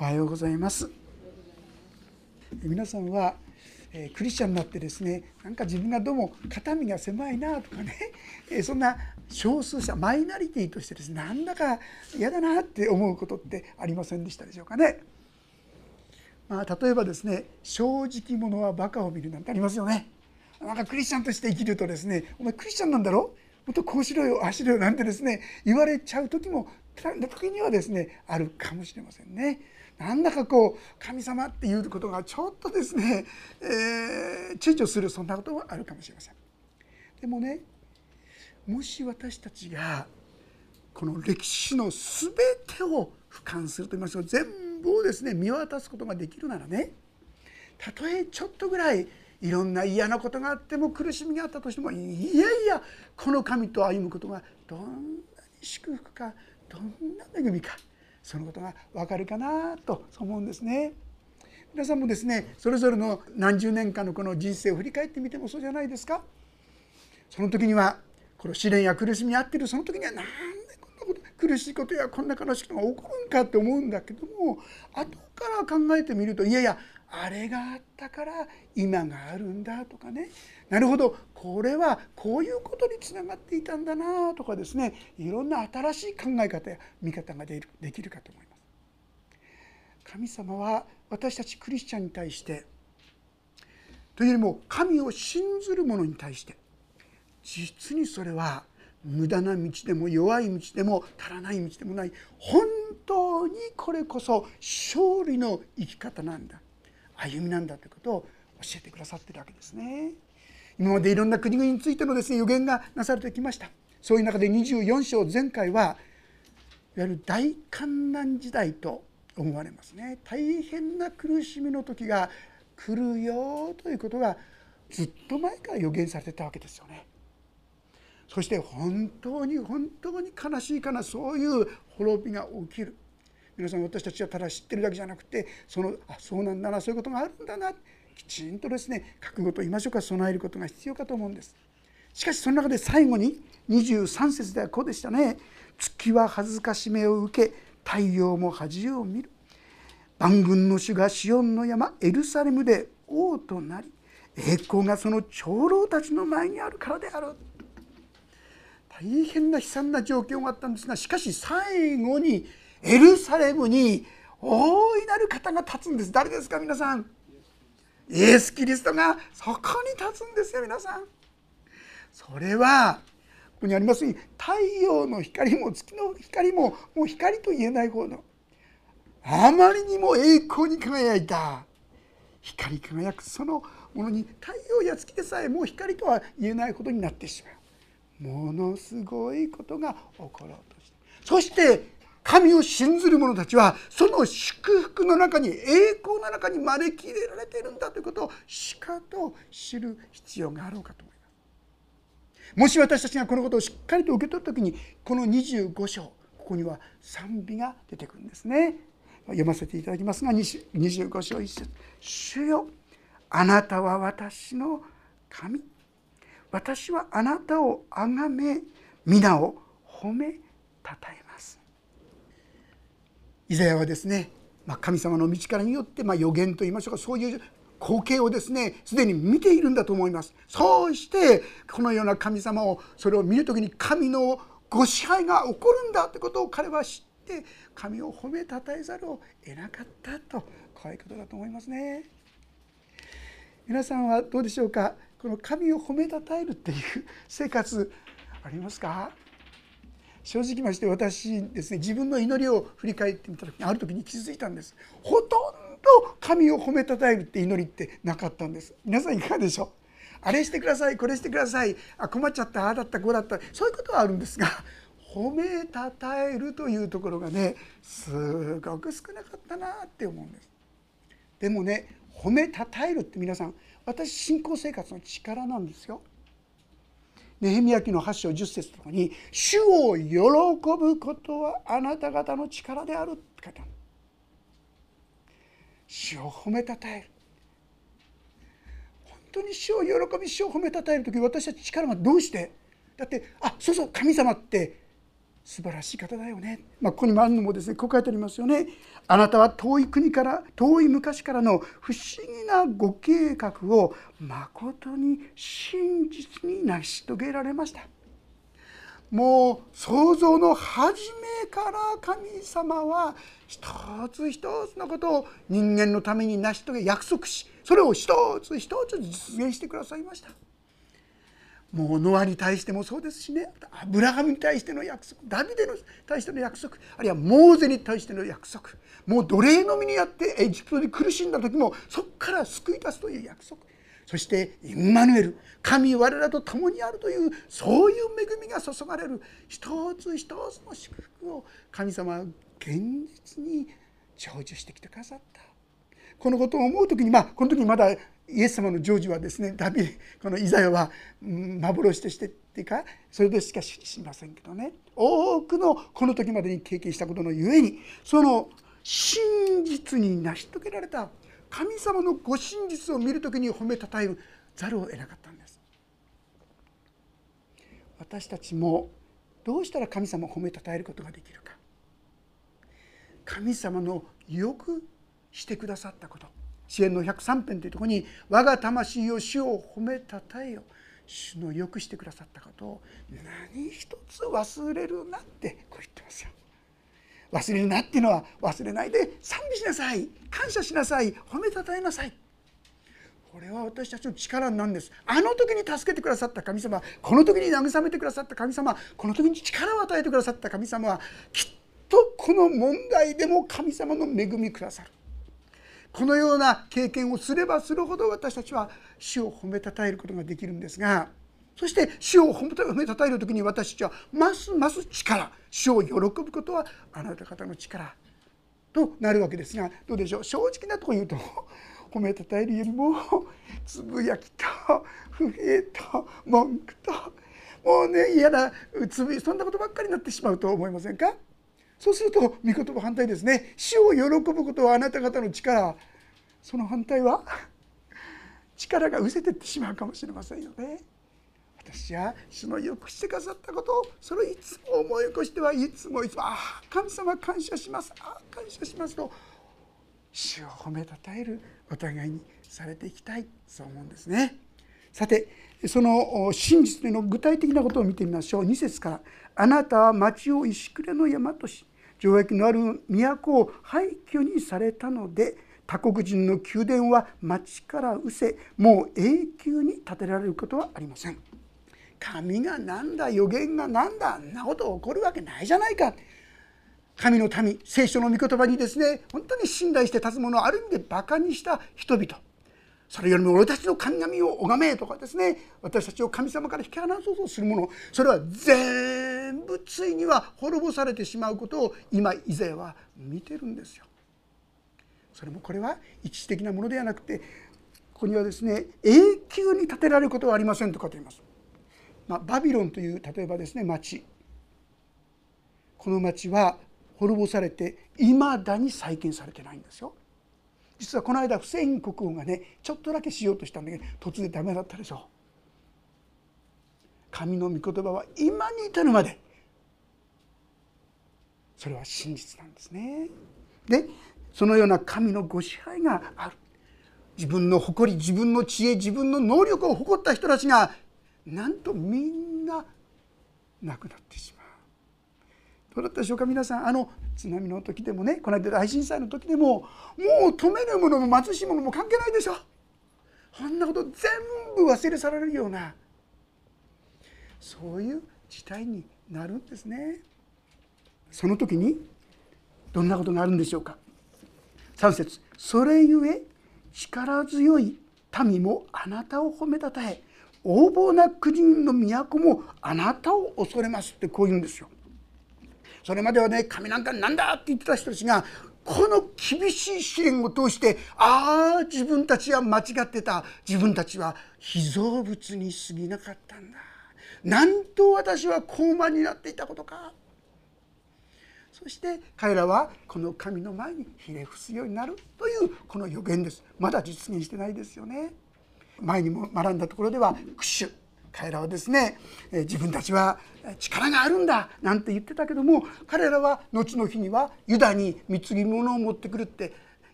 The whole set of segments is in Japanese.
おはようございます皆さんは、えクリスチャンになってですねなんか自分がどうも肩身が狭いなとかね、えそんな少数者マイナリティとしてですねなんだか嫌だなって思うことってありませんでしたでしょうかね。まあ、例えばですね正直者はバカを見るなんてありますよね。なんかクリスチャンとして生きるとですねお前クリスチャンなんだろ？もっとこうしろよああしろよなんてですね言われちゃう時も時にはですねあるかもしれませんね。なんだかこう神様っていうことがちょっとですね、えー、躊躇するそんなこともあるかもしれません。でもねもし私たちがこの歴史の全てを俯瞰すると言いますと全部をですね見渡すことができるならねたとえちょっとぐらいいろんな嫌なことがあっても苦しみがあったとしてもいやいやこの神と歩むことがどんなに祝福かどんな恵みかそのことがわかるかなと思うんですね。皆さんもですねそれぞれの何十年間のこの人生を振り返ってみてもそうじゃないですか。その時にはこの試練や苦しみに遭ってるその時には何でこんなこと苦しいことやこんな悲しいことが起こるんかって思うんだけども後から考えてみるといやいやあれがあったから今があるんだとかね。なるほど。これはこういうことにつながっていたんだなとかですね。いろんな新しい考え方や見方ができるかと思います。神様は私たちクリスチャンに対してというよりも神を信ずる者に対して実にそれは無駄な道でも弱い道でも足らない道でもない。本当にこれこそ勝利の生き方なんだ。歩みなんだということを教えてくださってるわけですね。今までいろんな国々についてのですね予言がなされてきました。そういう中で24章前回はいわゆる大観難時代と思われますね。大変な苦しみの時が来るよということがずっと前から予言されてたわけですよね。そして本当に本当に悲しいかなそういう滅びが起きる。皆さん私たちはただ知ってるだけじゃなくてそのあそうなんだなそういうことがあるんだなきちんとですね覚悟と言いましょうか備えることが必要かと思うんです。しかしその中で最後に23節ではこうでしたね。月は恥ずかしめを受け太陽も恥を見る。万軍の主がシオンの山エルサレムで王となり栄光がその長老たちの前にあるからである大変な悲惨な状況があったんですがしかし最後にエルサレムに大いなる方が立つんです。誰ですか皆さん？イエス・キリストがそこに立つんですよ皆さん。それはここにありますように太陽の光も月の光ももう光と言えないほどあまりにも栄光に輝いた光り輝くそのものに太陽や月でさえもう光とは言えないほどになってしまう。ものすごいことが起ころうとして。そして神を信ずる者たちはその祝福の中に栄光の中に招き入れられているんだということをしかと知る必要があろうかと思います。もし私たちがこのことをしっかりと受け取る時にこの25章ここには賛美が出てくるんですね。読ませていただきますが25章一節。主よあなたは私の神。私はあなたをあがめ皆を褒めたたえます。イザヤはですね、まあ、神様の道からによって、まあ、予言といいましょうかそういう光景をですねすでに見ているんだと思います。そうしてこのような神様をそれを見る時に神のご支配が起こるんだということを彼は知って神を褒めたたえざるを得なかったとこういうことだと思いますね。皆さんはどうでしょうか？この神を褒めたたえるっていう生活ありますか？正直まして私ですね自分の祈りを振り返ってみた時にある時に気づいたんです。ほとんど神を褒めたたえるって祈りってなかったんです。皆さんいかがでしょう？あれしてくださいこれしてください。あ困っちゃったああだったこうだった。そういうことはあるんですが褒めたたえるというところがねすごく少なかったなって思うんです。でもね褒めたたえるって皆さん私信仰生活の力なんですよ。ネヘミヤ記の8章10節とかに「主を喜ぶことはあなた方の力である」って書いてある。主を褒めたたえる。本当に主を喜び主を褒めたたえる時私たち力がどうして？だってあそうそう神様って素晴らしい方だよね、まあ、ここにもあるのもですねこう書いてありますよね。あなたは遠い国から遠い昔からの不思議なご計画をまことに真実に成し遂げられました。もう創造の初めから神様は一つ一つのことを人間のために成し遂げ約束しそれを一つ一つ実現してくださいました。もうノアに対してもそうですしね。アブラハムに対しての約束。ダビデに対しての約束。あるいはモーゼに対しての約束。もう奴隷の身にあってエジプトで苦しんだ時もそこから救い出すという約束。そしてインマヌエル。神我らと共にあるというそういう恵みが注がれる。一つ一つの祝福を神様は現実に成就してきてくださった。このことを思う時にまあこの時にまだイエス様の成就はですねダビこのイザヤは幻としてっていうかそれでしか知りませんけどね。多くのこの時までに経験したことのゆえにその真実に成し遂げられた神様のご真実を見る時に褒めたたえるざるを得なかったんです。私たちもどうしたら神様を褒めたたえることができるか。神様のよくしてくださったこと。支援の103編というところに「我が魂を主を褒めたたえよ」主のよくしてくださったことを。何一つ忘れるなってこう言ってますよ。忘れるなっていうのは忘れないで賛美しなさい。感謝しなさい。褒めたたえなさい。これは私たちの力なんです。あの時に助けてくださった神様この時に慰めてくださった神様この時に力を与えてくださった神様はきっとこの問題でも神様の恵みくださる。このような経験をすればするほど私たちは主を褒めたたえることができるんですがそして主を褒めたたえる時に私たちはますます力主を喜ぶことはあなた方の力となるわけですがどうでしょう？正直なところ言うと 褒めたたえるよりもつぶやきと不平と文句ともうね嫌なつぶそんなことばっかりになってしまうと思いませんか？そうすると御言葉反対ですね。主を喜ぶことはあなた方の力。その反対は 力が失せてってしまうかもしれませんよね。私は主のよくしてくださったことをそれをいつも思い起こしてはいつもいつも「ああ神様感謝します。ああ感謝します」と主を褒めたたえるお互いにされていきたい。そう思うんですね。さてその真実での具体的なことを見てみましょう。2節から「あなたは町を石暮れの山とし城壁のある都を廃墟にされたので他国人の宮殿は町から失せもう永久に建てられることはありません。神が何だ予言が何だあんなこと起こるわけないじゃないか。神の民聖書の御言葉にですね本当に信頼して立つ者をある意味でバカにした人々。それよりも俺たちの神々を拝めとかですね私たちを神様から引き離そうとするもの。それは全全部ついには滅ぼされてしまうことを今以前は見てるんですよ。それもこれは一時的なものではなくてここにはですね永久に建てられることはありませんとかと言います。まあ、バビロンという例えばですね町この町は滅ぼされていまだに再建されてないんですよ。実はこの間フセイン国王がねちょっとだけしようとしたんだけど突然ダメだったでしょ。神の御言葉は今に至るまでそれは真実なんですね。でそのような神のご支配がある自分の誇り自分の知恵自分の能力を誇った人たちがなんとみんな亡くなってしまう。どうだったでしょうか皆さんあの津波の時でもねこの間大震災の時でももう止めるものも貧しいものも関係ないでしょこんなこと全部忘れ去られるようなそういう事態になるんですね。その時にどんなことがあるんでしょうか。3節。それゆえ力強い民もあなたを褒めたたえ横暴な国の都もあなたを恐れます。ってこう言うんですよ。それまではね神なんかなんだって言ってた人たちがこの厳しい試練を通してああ自分たちは間違ってた。自分たちは被造物に過ぎなかったんだ。なんと私は高慢になっていたことか。そして彼らはこの神の前にひれ伏すようになるというこの予言です。まだ実現してないですよね。前にも学んだところでは「クシュ」彼らはですね自分たちは力があるんだ。なんて言ってたけども彼らは後の日にはユダに貢ぎ物を持ってくるって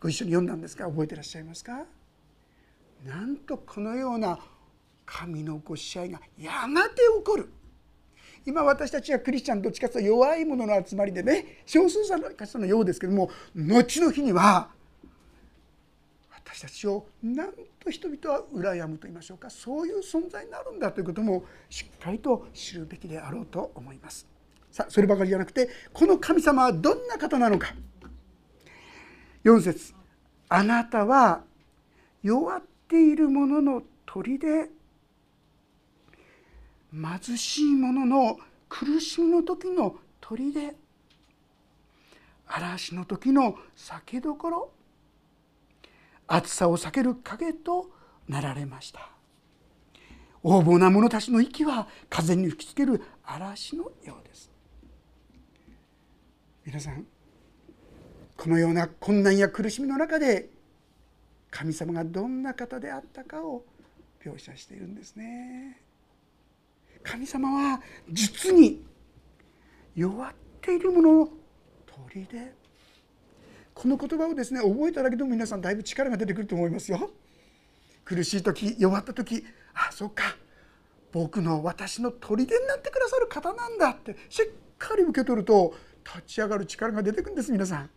ご一緒に読んだんですが覚えてらっしゃいますか？なんとこのような神のご支配がやがて起こる。今私たちはクリスチャンどっちかというと弱い者の集まりでね少数者のようですけども後の日には私たちをなんと人々は羨むと言いましょうか。そういう存在になるんだということもしっかりと知るべきであろうと思います。さあそればかりじゃなくてこの神様はどんな方なのか。4節。あなたは弱っている者の砦貧しい者の苦しみの時の砦。嵐の時の酒どころ。暑さを避ける影となられました。横暴な者たちの息は風に吹きつける嵐のようです。皆さんこのような困難や苦しみの中で神様がどんな方であったかを描写しているんですね。神様は実に弱っているものの砦この言葉をですね覚えただけでも皆さんだいぶ力が出てくると思いますよ。苦しい時弱った時あそうか僕の私の砦になってくださる方なんだってしっかり受け取ると立ち上がる力が出てくるんです皆さん。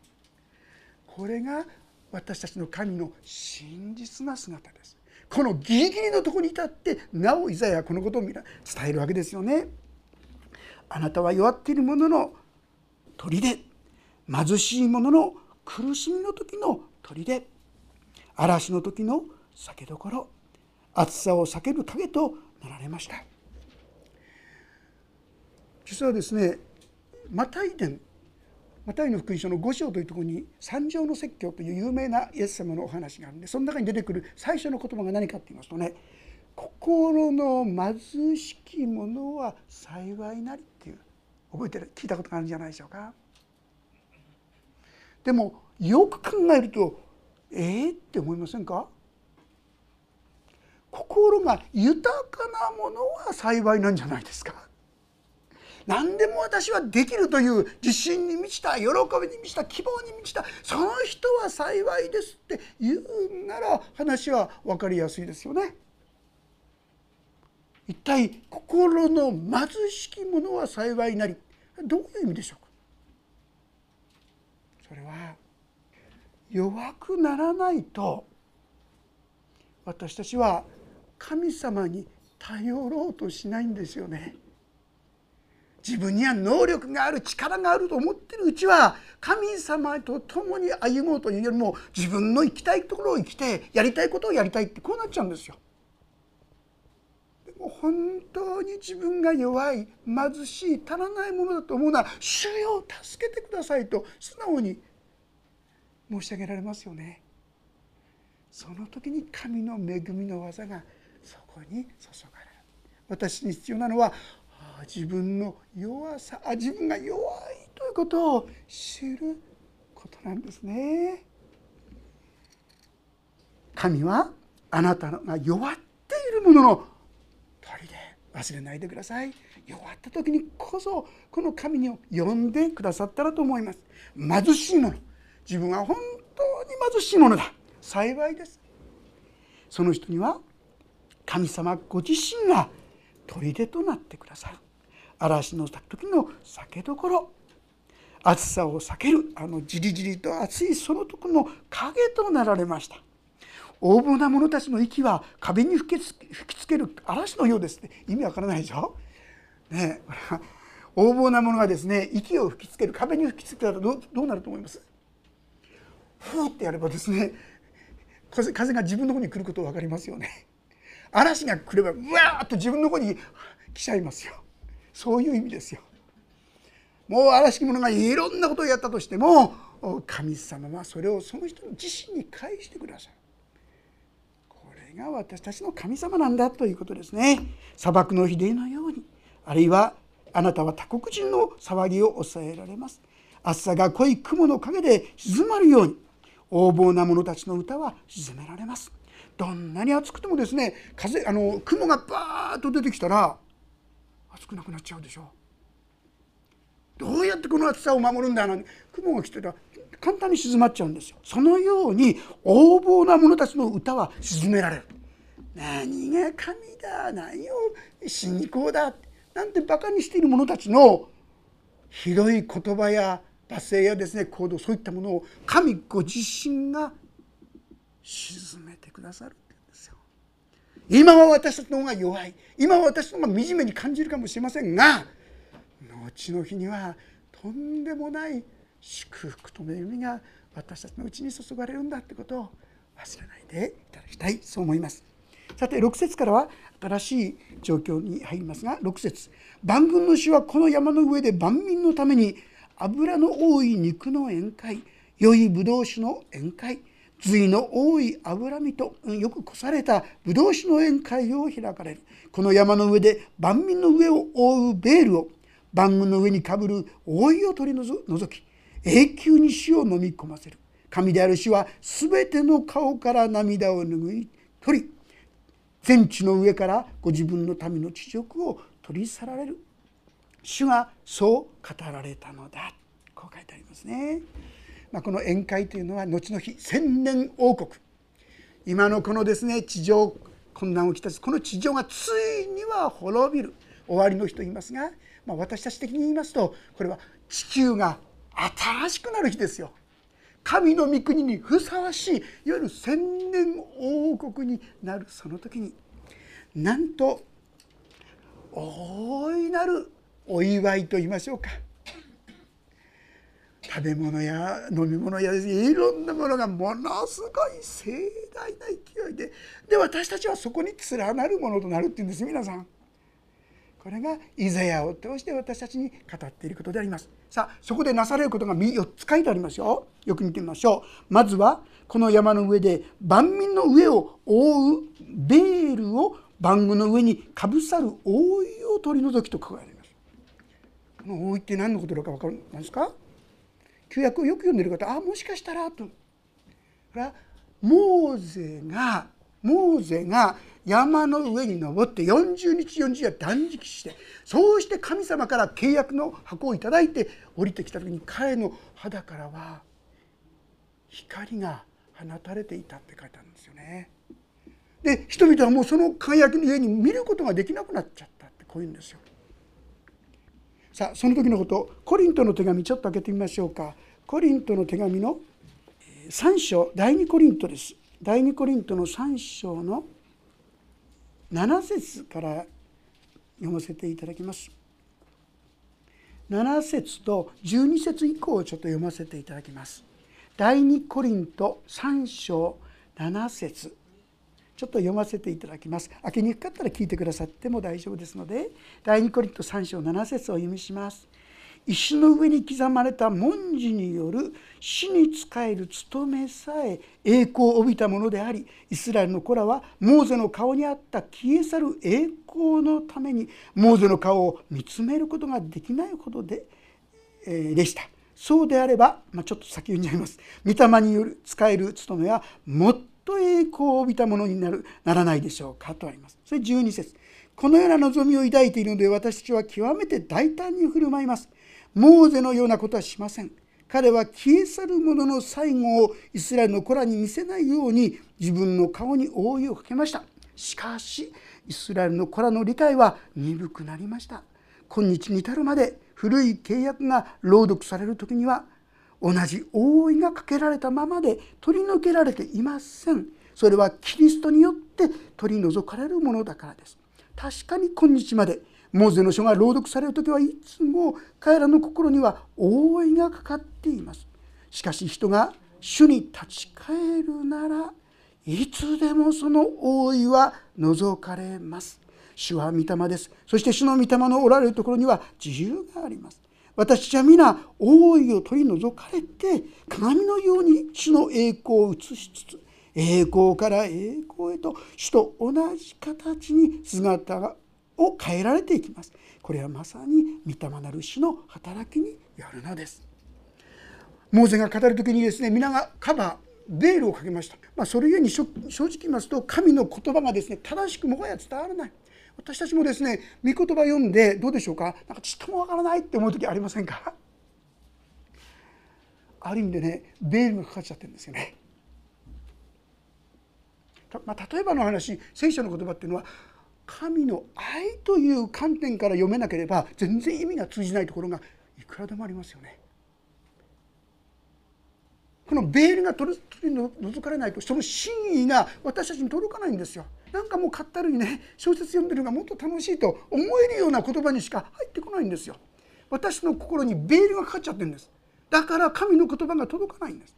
これが私たちの神の真実な姿です。このギリギリのところに至ってなおいざやこのことを伝えるわけですよね。あなたは弱っている者の砦貧しい者の苦しみの時の砦嵐の時の酒どころ暑さを避ける影となられました実はですねマタイ伝マタイの福音書の5章というところに三条の説教という有名なイエス様のお話があるんでその中に出てくる最初の言葉が何かって言いますとね心の貧しき者は幸いなりっていう覚えてる聞いたことがあるんじゃないでしょうか。でもよく考えるとええ、って思いませんか？心が豊かなものは幸いなんじゃないですか。何でも私はできるという自信に満ちた喜びに満ちた希望に満ちたその人は幸いですって言うなら話は分かりやすいですよね。一体心の貧しき者は幸いなりどういう意味でしょうか？それは弱くならないと私たちは神様に頼ろうとしないんですよね。自分には能力がある力があると思ってるうちは神様と共に歩もうというよりも自分の生きたいところを生きてやりたいことをやりたいってこうなっちゃうんですよ。でも本当に自分が弱い貧しい足らないものだと思うなら「主よ助けてください」と素直に申し上げられますよね。その時に神の恵みの技がそこに注がれる私に必要なのは自分の弱さ自分が弱いということを知ることなんですね。神はあなたが弱っているものの鳥で忘れないでください。弱った時にこそこの神を呼んでくださったらと思います。貧しいもの。自分は本当に貧しいものだ。幸いです。その人には神様ご自身が砦となってくださる。嵐の時の酒どころ。暑さを避けるあのじりじりと暑いその時の影となられました。横暴な者たちの息は壁に吹きつける嵐のようですって。意味わからないでしょ？ね 横暴な者がですね息を吹きつける壁に吹きつけたらどうどうなると思います？ふーってやればですね風が自分の方に来ること分かりますよね。嵐が来ればうわーっと自分の方に来ちゃいますよ。そういう意味ですよ。もう嵐き者がいろんなことをやったとしても神様はそれをその人の自身に返してくださるこれが私たちの神様なんだということですね。砂漠の比例のようにあるいはあなたは他国人の騒ぎを抑えられます。暑さが濃い雲の陰で静まるように横暴な者たちの歌は沈められます。どんなに暑くてもですね風あの雲がバーッと出てきたら暑くなくなっちゃうでしょ。どうやってこの暑さを守るんだなんて雲が来てたら簡単に静まっちゃうんですよ。そのように横暴な者たちの歌は沈められる。何が神だ何を信仰だなんてバカにしている者たちのひどい言葉や罵声やですね行動そういったものを神ご自身が沈めてくださる。今は私たちの方が弱い。今は私の方が惨めに感じるかもしれませんが後の日にはとんでもない祝福と恵みが私たちのうちに注がれるんだってことを忘れないでいただきたい。そう思います。さて6節からは新しい状況に入りますが6節。万軍の主はこの山の上で万民のために油の多い肉の宴会良いブドウ酒の宴会髄の多い脂身とよくこされたブドウ酒の宴会を開かれる。この山の上で万民の上を覆うベールを万軍の上にかぶる覆いを取り除き永久に死を飲み込ませる。神である死は全ての顔から涙を拭い取り全地の上からご自分の民の地辱を取り去られる。主がそう語られたのだ。こう書いてありますね。まあ、この宴会というのは後の日千年王国。今のこのですね地上困難をきたす。この地上がついには滅びる。終わりの日と言いますが、まあ、私たち的に言いますとこれは地球が新しくなる日ですよ。神の御国にふさわしいいわゆる千年王国になるその時になんと大いなるお祝いと言いましょうか。食べ物や飲み物やいろんなものがものすごい盛大な勢いでで私たちはそこに連なるものとなるっていうんです皆さん。これがイザヤを通して私たちに語っていることであります。さあそこでなされることが4つ書いてありますよ。よく見てみましょう。まずはこの山の上で万民の上を覆うベールを万軍の上にかぶさる覆いを取り除きと書かれます。この覆いって何のことだか分かりますか？旧約をよく読んでる方あもしかしたらと。これはモーゼがモーゼが山の上に登って40日40夜断食してそうして神様から契約の箱を頂いて降りてきた時に彼の肌からは光が放たれていたって書いてあるんですよね。で人々はもうその輝きの上に見ることができなくなっちゃったってこういうんですよ。さあその時のことコリントの手紙ちょっと開けてみましょうか。コリントの手紙の3章第2コリントです。第2コリントの3章の7節から読ませていただきます。7節と12節以降をちょっと読ませていただきます。第2コリント3章7節ちょっと読ませていただきます。開けにくかったら聞いてくださっても大丈夫ですので第2コリント3章7節を読みします。石の上に刻まれた文字による死に仕える務めさえ栄光を帯びたものでありイスラエルの子らはモーゼの顔にあった消え去る栄光のためにモーゼの顔を見つめることができないほどで,、えー、でした。そうであれば、まあ、ちょっと先読んじゃいます。御霊による使える務めはもっと栄光を帯びたものになるならないでしょうかとあります。それ12節このような望みを抱いているので私たちは極めて大胆に振る舞います。モーゼのようなことはしません。彼は消え去る者の最後をイスラエルの子らに見せないように自分の顔に覆いをかけました。しかしイスラエルの子らの理解は鈍くなりました。今日に至るまで古い契約が朗読される時には同じ覆いがかけられたままで取り除けられていません。それはキリストによって取り除かれるものだからです。確かに今日までモーゼの書が朗読される時はいつも彼らの心には覆いがかかっていますしかし人が主に立ち返るならいつでもその覆いは除かれます主は御霊ですそして主の御霊のおられるところには自由があります私たちは皆覆いを取り除かれて鏡のように主の栄光を映しつつ栄光から栄光へと主と同じ形に姿を変えられていきます。これはまさに御霊なる主の働きによるのです。モーゼが語る時にですね皆がカバーベールをかけました、まあ、それゆえに正直言いますと神の言葉がですね正しくもはや伝わらない。私たちもですね御言葉読んでどうでしょうか？なんかちっともわからないって思う時ありませんか？ある意味でねベールがかかっちゃってるんですよね。まあ、例えばの話聖書の言葉っていうのは神の愛という観点から読めなければ全然意味が通じないところがいくらでもありますよね。このベールが取り除かれないとその真意が私たちに届かないんですよ。なんかもうかったるにね小説読んでるのがもっと楽しいと思えるような言葉にしか入ってこないんですよ。私の心にベールがかかっちゃってるんです。だから神の言葉が届かないんです。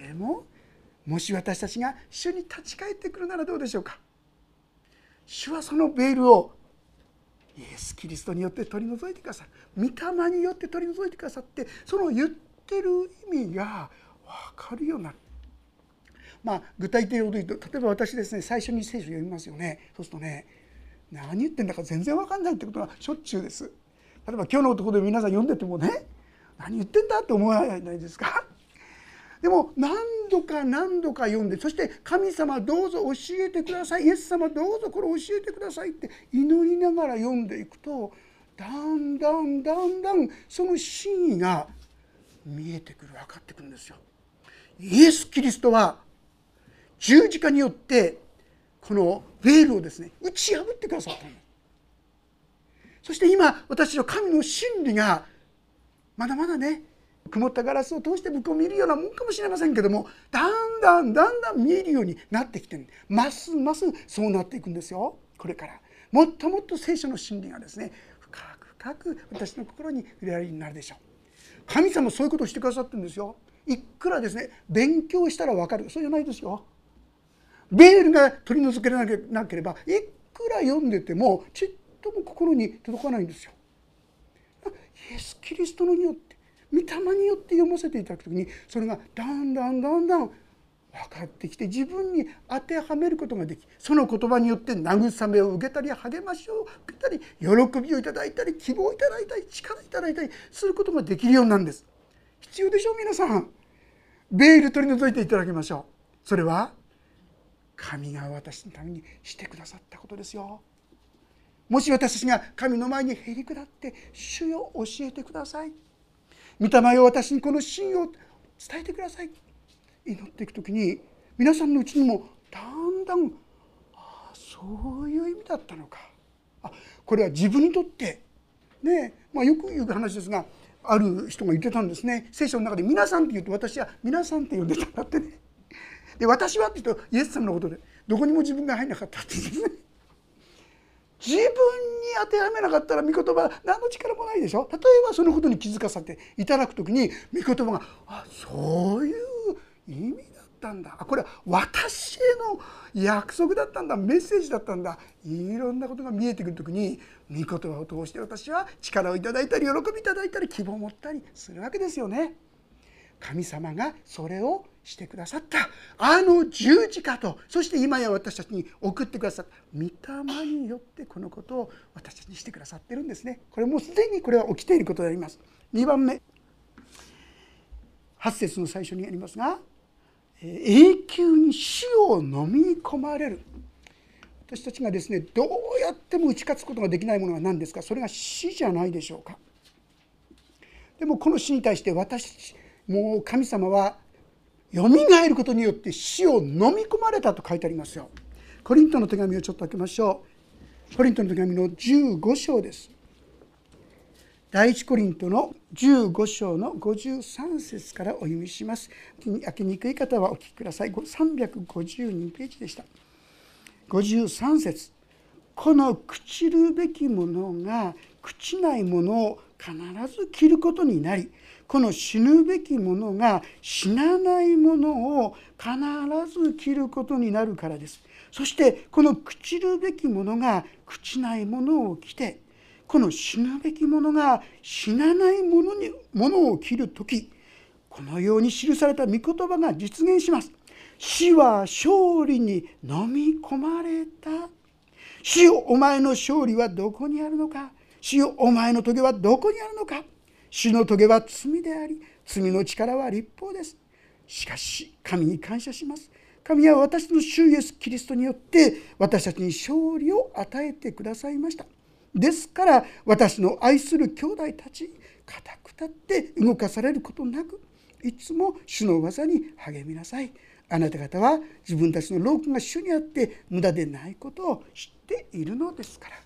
でももし私たちが主に立ち返ってくるならどうでしょうか主はそのベールをイエス・キリストによって取り除いてくださる御霊によって取り除いてくださってその言ってる意味が分かるようになる。まあ、具体的なこと言うと例えば私ですね最初に聖書読みますよねそうするとね何言ってんだか全然分かんないってことがしょっちゅうです。例えば今日のところで皆さん読んでてもね何言ってんだって思わないですか でも何度か何度か読んでそして「神様どうぞ教えてください」「イエス様どうぞこれ教えてください」って祈りながら読んでいくとだんだんだんだんその真意が見えてくる分かってくるんですよ。イエス・キリストは十字架によってこのベールをですね打ち破ってくださったんです。そして今私の神の真理がまだまだね曇ったガラスを通して向こうを見るようなもんかもしれませんけどもだんだんだんだん見えるようになってきてますますそうなっていくんですよこれから。もっともっと聖書の真理がですね深く深く私の心に触れられるようになるでしょう。神様そういうことをしてくださってるんですよ。いくらですね勉強したら分かる。そうじゃないですよ。ベールが取り除けなければいくら読んでてもちっとも心に届かないんですよ。イエス・キリストのによって御霊によって読ませていただく時にそれがだんだんだんだん分かってきて自分に当てはめることができその言葉によって慰めを受けたり励ましを受けたり喜びをいただいたり希望をいただいたり力をいただいたりすることができるようなんです。必要でしょう皆さん。ベール取り除いていただきましょう。それは神が私のためにしてくださったことですよ。もし私たちが神の前にへり下って主よ教えてください。御霊よ私にこの真を伝えてください。祈っていく時に皆さんのうちにもだんだんああそういう意味だったのか。あこれは自分にとってねまあ、よく言う話ですがある人が言ってたんですね。聖書の中で「皆さん」って言うと私は「皆さん」って呼んでたんだってね。で私はって言うとイエス様のことでどこにも自分が入んなかったって言うんですね。自分に当てはめなかったら御言葉何の力もないでしょ。例えばそのことに気づかされていただく時に御言葉があそういう意味だったんだ。あこれは私への約束だったんだ。メッセージだったんだ。いろんなことが見えてくる時に御言葉を通して私は力をいただいたり喜びいただいたり希望を持ったりするわけですよね。神様がそれをしてくださった。あの十字架とそして今や私たちに送ってくださった。御霊によってこのことを私たちにしてくださってるんですね。これもうすでにこれは起きていることであります2番目8節の最初にありますが永久に死を飲み込まれる。私たちがですねどうやっても打ち勝つことができないものは何ですか？それが死じゃないでしょうか。でもこの死に対して私たちもう神様はよみがえることによって死を飲み込まれたと書いてありますよ。コリントの手紙をちょっと開けましょう。コリントの手紙の15章です。第一コリントの15章の53節からお読みします。開けにくい方はお聞きください。352ページでした。53節この朽ちるべきものが朽ちないものを必ず着ることになりこの死ぬべきものが死なないものを必ず着ることになるからです。そしてこの朽ちるべきものが朽ちないものを着てこの死ぬべきものが死なないものにものを着る時このように記された御言葉が実現します。死は勝利に飲み込まれた。死お前の勝利はどこにあるのか。死よお前の棘はどこにあるのか？死の棘は罪であり罪の力は立法です。しかし神に感謝します。神は私の主イエスキリストによって私たちに勝利を与えてくださいました。ですから私の愛する兄弟たち固く立って動かされることなくいつも主の技に励みなさい。あなた方は自分たちの労苦が主にあって無駄でないことを知っているのですから。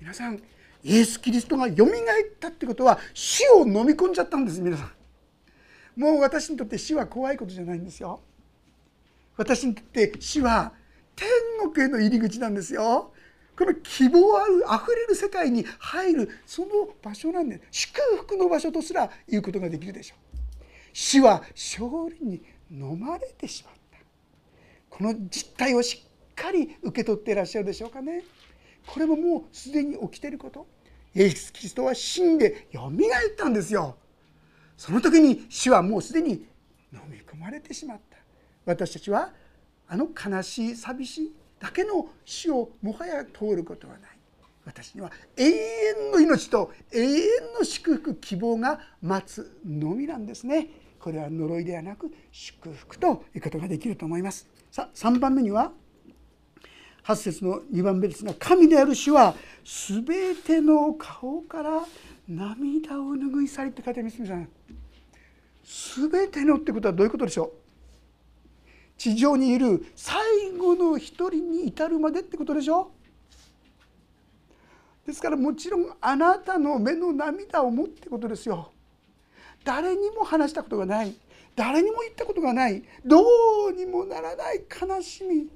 皆さんイエス・キリストがよみがえったってことは死を飲み込んじゃったんです皆さん。もう私にとって死は怖いことじゃないんですよ。私にとって死は天国への入り口なんですよ。この希望あるあふれる世界に入るその場所なんで祝福の場所とすら言うことができるでしょう。死は勝利に飲まれてしまった。この実態をしっかり受け取っていらっしゃるでしょうかね。これももうすでに起きていること。イエス・キリストは死んでよみがえったんですよ。その時に死はもうすでに飲み込まれてしまった。私たちはあの悲しい寂しいだけの死をもはや通ることはない。私には永遠の命と永遠の祝福希望が待つのみなんですね。これは呪いではなく祝福ということができると思います。さあ3番目には8節の2番目ですが神である主は全ての顔から涙を拭い去りって書いてあります皆さん。全てのってことはどういうことでしょう？地上にいる最後の一人に至るまでってことでしょですからもちろんあなたの目の涙を持ってことですよ。誰にも話したことがない。誰にも言ったことがない。どうにもならない悲しみ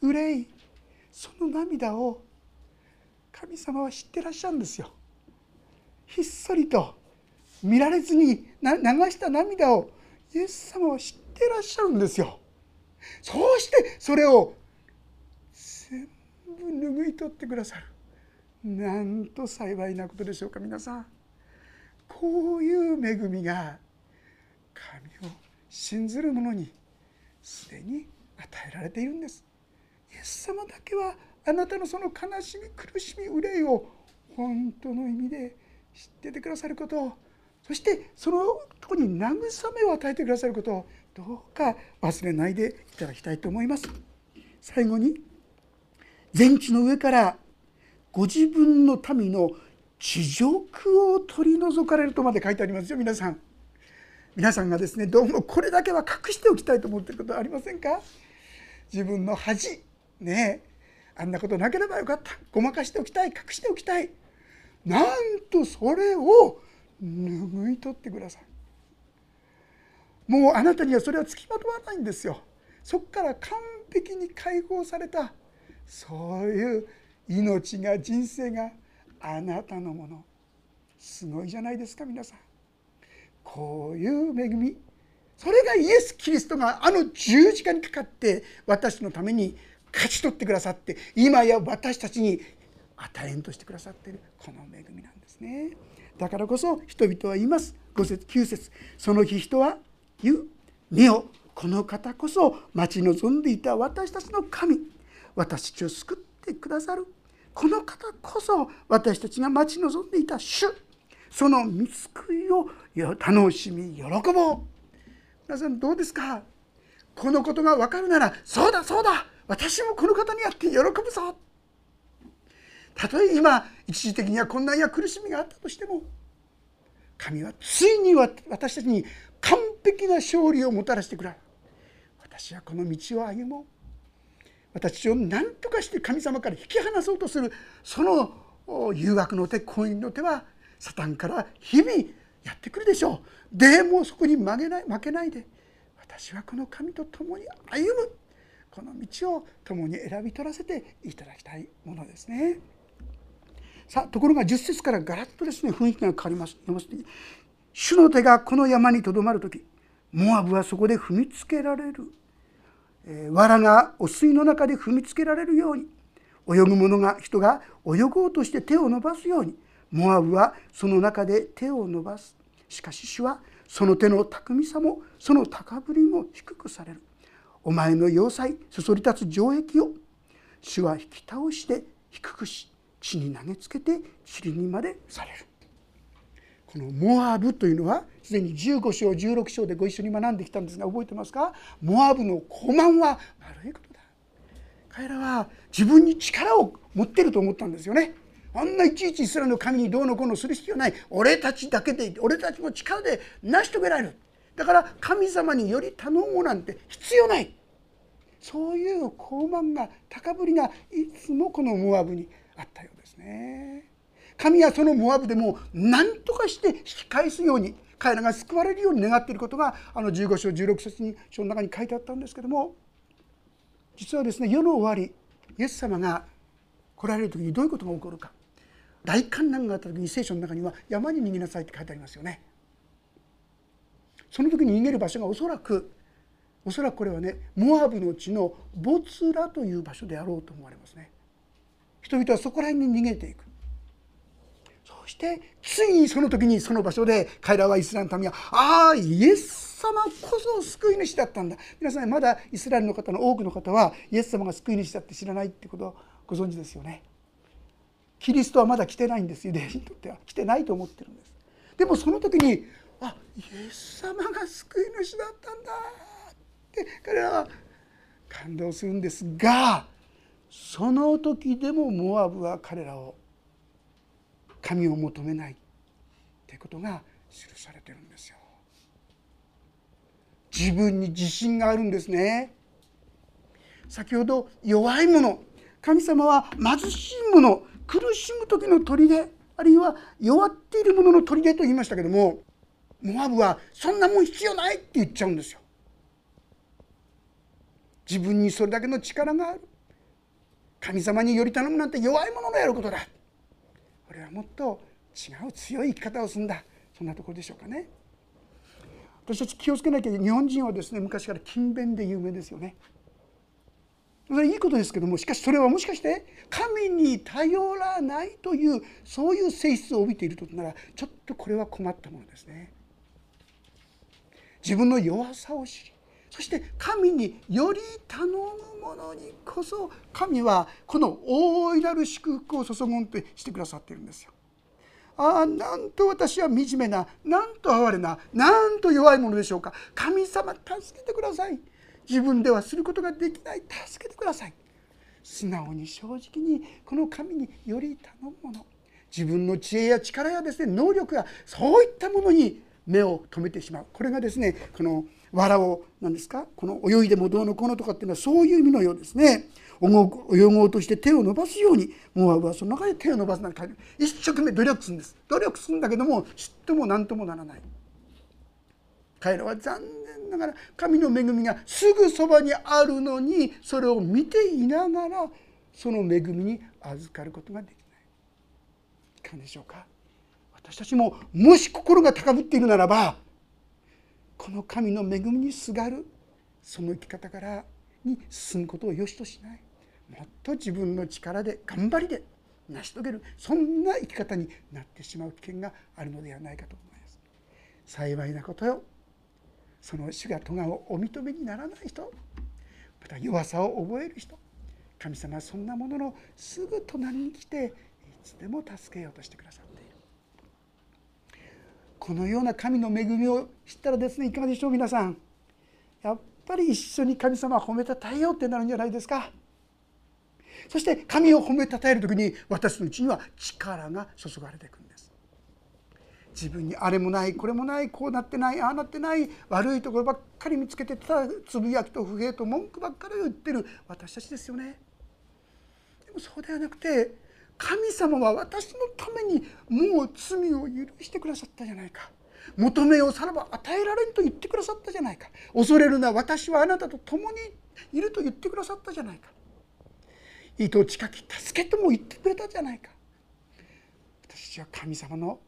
憂い。その涙を神様は知ってらっしゃるんですよ。ひっそりと見られずに流した涙をイエス様は知ってらっしゃるんですよ。そうしてそれを全部拭い取ってくださる。なんと幸いなことでしょうか皆さん。こういう恵みが神を信ずる者にすでに与えられているんです。ス様だけはあなたのその悲しみ苦しみ憂いを本当の意味で知っててくださることそしてそのとこに慰めを与えてくださることをどうか忘れないでいただきたいと思います。最後に全地の上からご自分の民の地辱を取り除かれるとまで書いてありますよ皆さん。皆さんがですねどうもこれだけは隠しておきたいと思ってることはありませんか？自分の恥。ねあんなことなければよかった。ごまかしておきたい。隠しておきたい。なんとそれを拭い取ってください。もうあなたにはそれはつきまとわないんですよ。そこから完璧に解放された。そういう命が人生があなたのもの。すごいじゃないですか皆さん。こういう恵み。それがイエス・キリストがあの十字架にかかって私のために勝ち取ってくださって今や私たちに与えんとしてくださっているこの恵みなんですね。だからこそ人々は言います。5節9節。その日人は言う見よこの方こそ待ち望んでいた私たちの神。私たちを救ってくださるこの方こそ私たちが待ち望んでいた主。その見救いを楽しみ喜ぼう。皆さんどうですか？このことが分かるならそうだそうだ。私もこの方にやって喜ぶぞ。たとえ今一時的には困難や苦しみがあったとしても神はついに私たちに完璧な勝利をもたらしてくれ。る私はこの道を歩もう。私を何とかして神様から引き離そうとする。その誘惑の手婚姻の手はサタンから日々やってくるでしょう。でもそこに負けない負けないで私はこの神と共に歩む。この道を共に選び取らせていただきたいものですね。さあところが10節からガラッとですね雰囲気が変わります。読ませて主の手がこの山にとどまる時モアブはそこで踏みつけられる、えー、藁が汚水の中で踏みつけられるように泳ぐ者が人が泳ごうとして手を伸ばすようにモアブはその中で手を伸ばすしかし主はその手の巧みさもその高ぶりも低くされるお前の要塞そそり立つ城壁を主は引き倒して低くし地に投げつけて塵にまでされる。このモアブというのはすでに15章16章でご一緒に学んできたんですが覚えてますか？モアブの高慢は悪いことだ。彼らは自分に力を持ってると思ったんですよね。あんないちいちイスラエルの神にどうのこうのする必要ない。俺たちだけで俺たちの力で成し遂げられる。だから神様により頼むなんて必要ないそういう高慢が高ぶりがいつもこのモアブにあったようですね。神はそのモアブでも何とかして引き返すように彼らが救われるように願っていることがあの15章16節に書の中に書いてあったんですけども実はですね世の終わりイエス様が来られる時にどういうことが起こるか大観難があった時に聖書の中には山に逃げなさいって書いてありますよね。その時に逃げる場所がおそらくおそらくこれはねモアブの地のボツラという場所であろうと思われますね。人々はそこら辺に逃げていく。そしてついにその時にその場所で彼らはイスラエルの民はああイエス様こそ救い主だったんだ皆さんまだイスラエルの方の多くの方はイエス様が救い主だって知らないってことをご存知ですよね。キリストはまだ来てないんですユダヤ人にとっては来てないと思ってるんです。でもその時にあイエス様が救い主だったんだって彼らは感動するんですがその時でもモアブは彼らを神を求めないってことが記されてるんですよ。自分に自信があるんですね。先ほど弱い者神様は貧しい者苦しむ時の砦あるいは弱っている者の砦と言いましたけどもモアブはそんなもん必要ないって言っちゃうんですよ。自分にそれだけの力がある。神様により頼むなんて弱い者のやることだ。俺はもっと違う強い生き方をするんだ。そんなところでしょうかね。私たち気をつけなきゃ日本人はですね昔から勤勉で有名ですよね。それいいことですけどもしかしそれはもしかして神に頼らないというそういう性質を帯びているとならちょっとこれは困ったものですね。自分の弱さを知りそして神により頼む者にこそ神はこの大いなる祝福を注ぐんとしてくださっているんですよ。ああなんと私は惨めななんと哀れななんと弱いものでしょうか。神様助けてください。自分ではすることができない。助けてください。素直に正直にこの神により頼むもの自分の知恵や力やですね能力やそういったものに目を留めてしまう。これがですねこの藁を何ですかこの泳いでもどうのこうのとかっていうのはそういう意味のようですね。泳ごうとして手を伸ばすようにモアブはその中で手を伸ばすなんて書いて一生懸命努力するんです。努力するんだけどもちっとも何ともならない。彼らは残念ながら神の恵みがすぐそばにあるのにそれを見ていながらその恵みに預かることができない。いかがでしょうか？私たちももし心が高ぶっているならばこの神の恵みにすがるその生き方からに進むことをよしとしない。もっと自分の力で頑張りで成し遂げるそんな生き方になってしまう危険があるのではないかと思います。幸いなことよ。その主が咎をお認めにならない人。また弱さを覚える人。神様はそんなもののすぐ隣に来ていつでも助けようとしてくださいこのような神の恵みを知ったらですねいかがでしょう皆さん。やっぱり一緒に神様を褒めたたえようってなるんじゃないですか。そして神を褒めたたえる時に私のうちには力が注がれていくんです。自分にあれもないこれもないこうなってないああなってない悪いところばっかり見つけてただつぶやきと不平と文句ばっかり言ってる私たちですよね。でもそうではなくて神様は私のためにもう罪を許してくださったじゃないか。求めようさらば与えられんと言ってくださったじゃないか。恐れるな私はあなたと共にいると言ってくださったじゃないか。糸近き助けとも言ってくれたじゃないか。私たちは神様の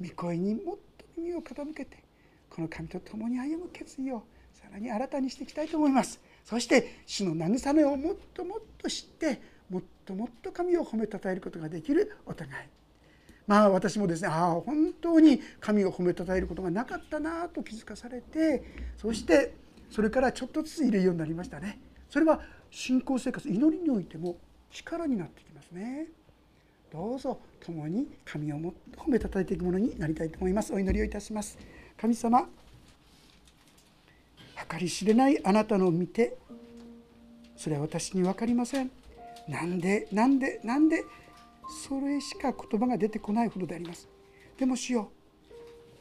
御声にもっと耳を傾けてこの神と共に歩む決意をさらに新たにしていきたいと思います。そして主の慰めをもっともっと知ってもっともっと神を褒めたたえることができるお互い。まあ私もですねああ本当に神を褒めたたえることがなかったなと気づかされてそしてそれからちょっとずつ入れるようになりましたね。それは信仰生活祈りにおいても力になってきますね。どうぞ共に神をも褒めたたえていくものになりたいと思います。お祈りをいたします。神様計り知れないあなたの見てそれは私に分かりません。なんでなんでなんでそれしか言葉が出てこないほどであります。でも主よ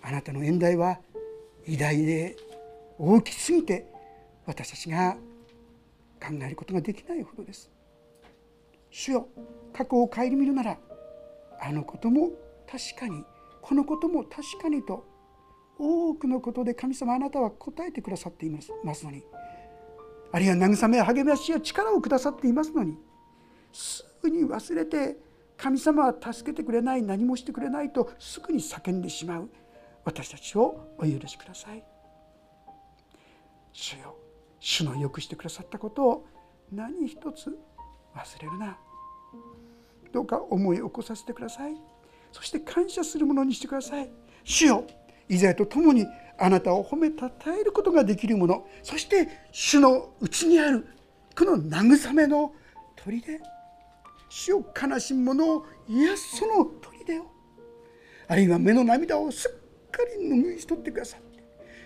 あなたの演題は偉大で大きすぎて私たちが考えることができないほどです。主よ過去を顧みるならあのことも確かにこのことも確かにと多くのことで神様あなたは答えてくださっていますのに。あるいは慰めや励ましや力をくださっていますのに。すぐに忘れて神様は助けてくれない何もしてくれないとすぐに叫んでしまう。私たちをお許しください。主よ主のよくしてくださったことを何一つ忘れるな。どうか思い起こさせてください。そして感謝するものにしてください。主よイザヤと共にあなたを褒めたたえることができるもの。そして主のうちにあるこの慰めの砦。主を悲しむ者を癒すその砦を。あるいは目の涙をすっかり拭い取ってくださって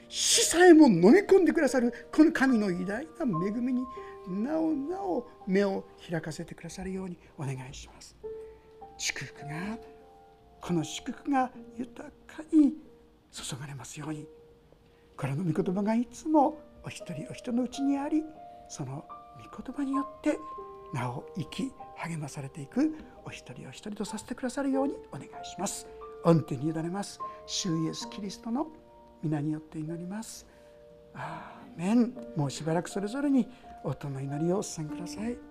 死さえも飲み込んでくださるこの神の偉大な恵みになおなお目を開かせてくださるようにお願いします。祝福がこの祝福が豊かに注がれますように。これの御言葉がいつもお一人お人のうちにありその御言葉によってなお生き励まされていくお一人お一人とさせてくださるようにお願いします。御手に委ねます。主イエスキリストの皆によって祈ります。アーメン。もうしばらくそれぞれに音の祈りをお伝えください。